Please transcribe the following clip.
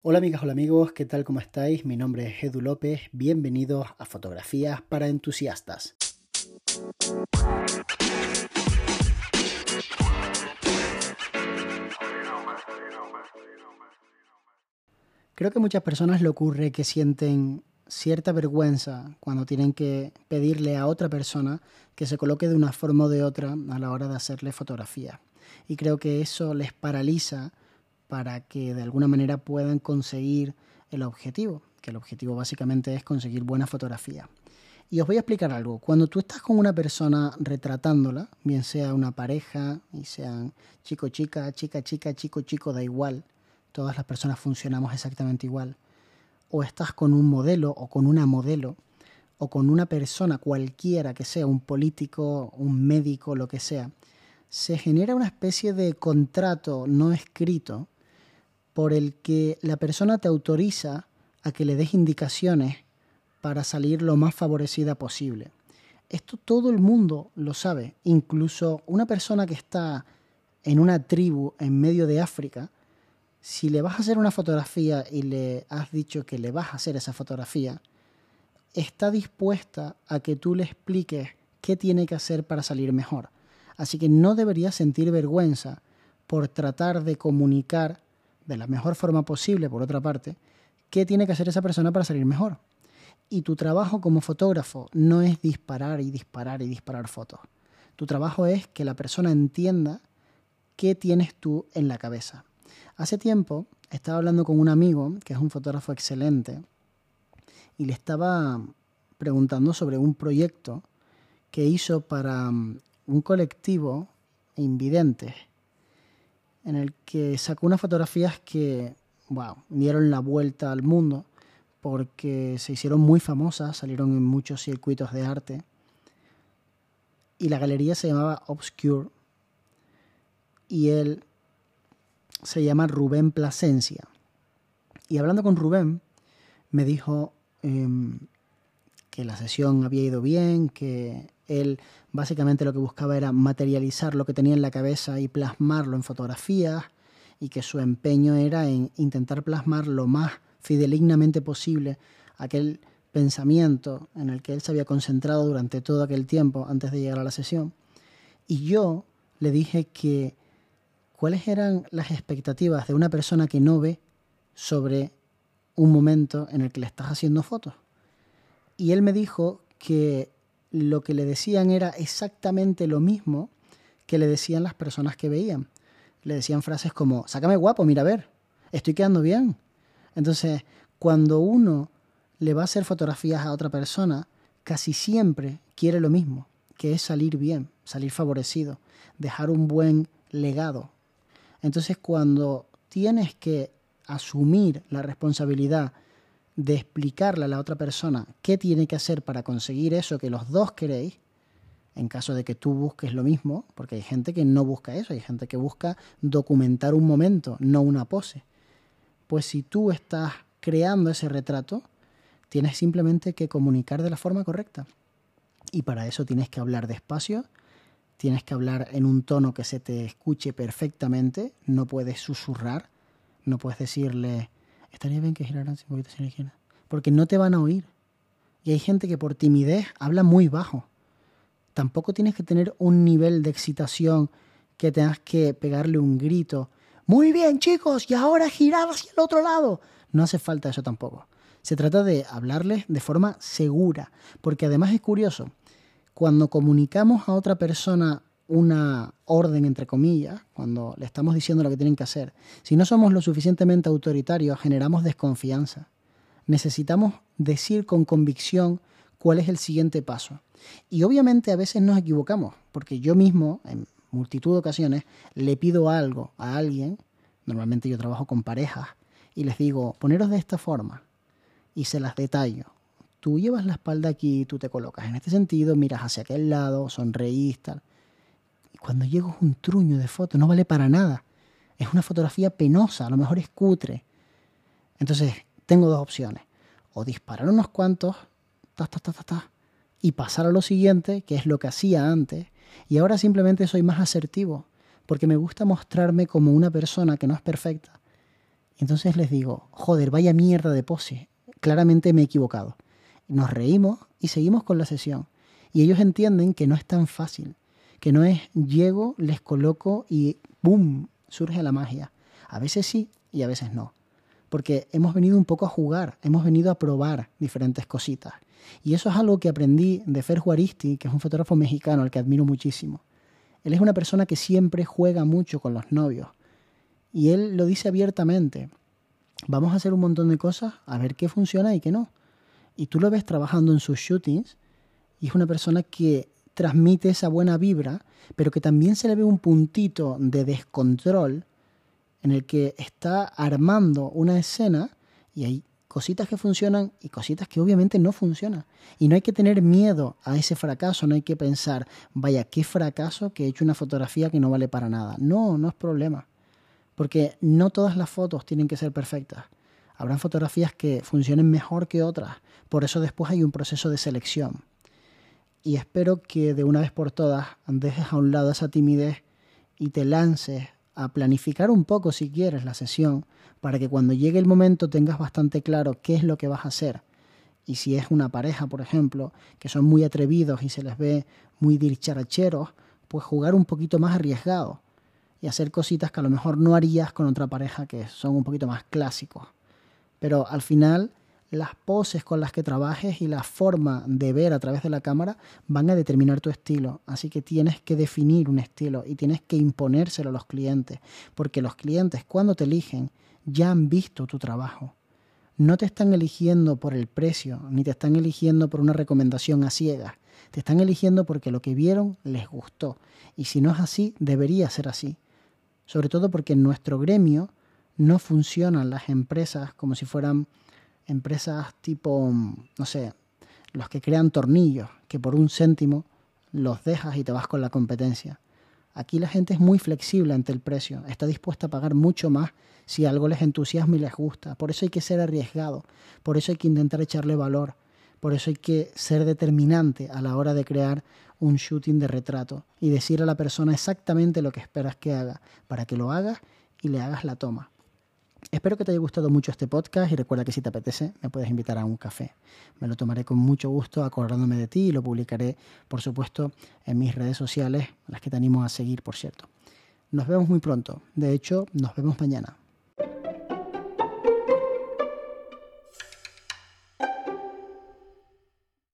Hola amigas, hola amigos, ¿qué tal? ¿Cómo estáis? Mi nombre es Edu López, bienvenidos a Fotografías para Entusiastas. Creo que a muchas personas le ocurre que sienten cierta vergüenza cuando tienen que pedirle a otra persona que se coloque de una forma o de otra a la hora de hacerle fotografía. Y creo que eso les paraliza para que de alguna manera puedan conseguir el objetivo, que el objetivo básicamente es conseguir buena fotografía. Y os voy a explicar algo. Cuando tú estás con una persona retratándola, bien sea una pareja, y sean chico, chica, chica, chica, chico, chico, da igual, todas las personas funcionamos exactamente igual, o estás con un modelo o con una modelo, o con una persona cualquiera que sea, un político, un médico, lo que sea, se genera una especie de contrato no escrito por el que la persona te autoriza a que le des indicaciones para salir lo más favorecida posible. Esto todo el mundo lo sabe, incluso una persona que está en una tribu en medio de África, si le vas a hacer una fotografía y le has dicho que le vas a hacer esa fotografía, está dispuesta a que tú le expliques qué tiene que hacer para salir mejor. Así que no deberías sentir vergüenza por tratar de comunicar de la mejor forma posible, por otra parte, qué tiene que hacer esa persona para salir mejor. Y tu trabajo como fotógrafo no es disparar y disparar y disparar fotos. Tu trabajo es que la persona entienda qué tienes tú en la cabeza. Hace tiempo estaba hablando con un amigo que es un fotógrafo excelente y le estaba preguntando sobre un proyecto que hizo para mm, un colectivo invidentes en el que sacó unas fotografías que, wow, dieron la vuelta al mundo porque se hicieron muy famosas, salieron en muchos circuitos de arte. Y la galería se llamaba Obscure y él se llama Rubén Plasencia. Y hablando con Rubén, me dijo em, que la sesión había ido bien, que él básicamente lo que buscaba era materializar lo que tenía en la cabeza y plasmarlo en fotografías y que su empeño era en intentar plasmar lo más fidelignamente posible aquel pensamiento en el que él se había concentrado durante todo aquel tiempo antes de llegar a la sesión. Y yo le dije que cuáles eran las expectativas de una persona que no ve sobre un momento en el que le estás haciendo fotos. Y él me dijo que lo que le decían era exactamente lo mismo que le decían las personas que veían. Le decían frases como, sácame guapo, mira a ver, estoy quedando bien. Entonces, cuando uno le va a hacer fotografías a otra persona, casi siempre quiere lo mismo, que es salir bien, salir favorecido, dejar un buen legado. Entonces, cuando tienes que asumir la responsabilidad de explicarle a la otra persona qué tiene que hacer para conseguir eso que los dos queréis, en caso de que tú busques lo mismo, porque hay gente que no busca eso, hay gente que busca documentar un momento, no una pose. Pues si tú estás creando ese retrato, tienes simplemente que comunicar de la forma correcta. Y para eso tienes que hablar despacio, tienes que hablar en un tono que se te escuche perfectamente, no puedes susurrar, no puedes decirle, estaría bien que giraran un poquito sin higiene. Porque no te van a oír. Y hay gente que por timidez habla muy bajo. Tampoco tienes que tener un nivel de excitación que tengas que pegarle un grito. Muy bien, chicos, y ahora girar hacia el otro lado. No hace falta eso tampoco. Se trata de hablarles de forma segura, porque además es curioso, cuando comunicamos a otra persona una orden, entre comillas, cuando le estamos diciendo lo que tienen que hacer. Si no somos lo suficientemente autoritarios, generamos desconfianza. Necesitamos decir con convicción cuál es el siguiente paso. Y obviamente a veces nos equivocamos, porque yo mismo, en multitud de ocasiones, le pido algo a alguien, normalmente yo trabajo con parejas, y les digo, poneros de esta forma, y se las detallo. Tú llevas la espalda aquí, tú te colocas en este sentido, miras hacia aquel lado, sonreís, tal cuando llego es un truño de foto, no vale para nada. Es una fotografía penosa, a lo mejor es cutre. Entonces, tengo dos opciones. O disparar unos cuantos, ta, ta, ta, ta, ta, y pasar a lo siguiente, que es lo que hacía antes. Y ahora simplemente soy más asertivo, porque me gusta mostrarme como una persona que no es perfecta Entonces les digo, joder, vaya mierda de pose. Claramente me he equivocado. Nos reímos y seguimos con la sesión. Y ellos entienden que no es tan fácil, que no es llego, les coloco y ¡boom! surge la magia. A veces sí y a veces no. Porque hemos venido un poco a jugar, hemos venido a probar diferentes cositas. Y eso es algo que aprendí de Fer Juaristi, que es un fotógrafo mexicano al que admiro muchísimo. Él es una persona que siempre juega mucho con los novios. Y él lo dice abiertamente. Vamos a hacer un montón de cosas, a ver qué funciona y qué no. Y tú lo ves trabajando en sus shootings y es una persona que transmite esa buena vibra, pero que también se le ve un puntito de descontrol en el que está armando una escena y hay cositas que funcionan y cositas que obviamente no funcionan. Y no hay que tener miedo a ese fracaso, no hay que pensar, vaya, qué fracaso que he hecho una fotografía que no vale para nada. No, no es problema. Porque no todas las fotos tienen que ser perfectas. Habrán fotografías que funcionen mejor que otras. Por eso después hay un proceso de selección. Y espero que de una vez por todas dejes a un lado esa timidez y te lances a planificar un poco si quieres la sesión para que cuando llegue el momento tengas bastante claro qué es lo que vas a hacer. Y si es una pareja, por ejemplo, que son muy atrevidos y se les ve muy dircharacheros, pues jugar un poquito más arriesgado y hacer cositas que a lo mejor no harías con otra pareja que son un poquito más clásicos. Pero al final las poses con las que trabajes y la forma de ver a través de la cámara van a determinar tu estilo. Así que tienes que definir un estilo y tienes que imponérselo a los clientes, porque los clientes cuando te eligen ya han visto tu trabajo. No te están eligiendo por el precio, ni te están eligiendo por una recomendación a ciegas. Te están eligiendo porque lo que vieron les gustó. Y si no es así, debería ser así. Sobre todo porque en nuestro gremio no funcionan las empresas como si fueran empresas tipo, no sé, los que crean tornillos, que por un céntimo los dejas y te vas con la competencia. Aquí la gente es muy flexible ante el precio, está dispuesta a pagar mucho más si algo les entusiasma y les gusta. Por eso hay que ser arriesgado, por eso hay que intentar echarle valor, por eso hay que ser determinante a la hora de crear un shooting de retrato y decir a la persona exactamente lo que esperas que haga, para que lo hagas y le hagas la toma. Espero que te haya gustado mucho este podcast y recuerda que si te apetece me puedes invitar a un café. Me lo tomaré con mucho gusto acordándome de ti y lo publicaré, por supuesto, en mis redes sociales, las que te animo a seguir, por cierto. Nos vemos muy pronto. De hecho, nos vemos mañana.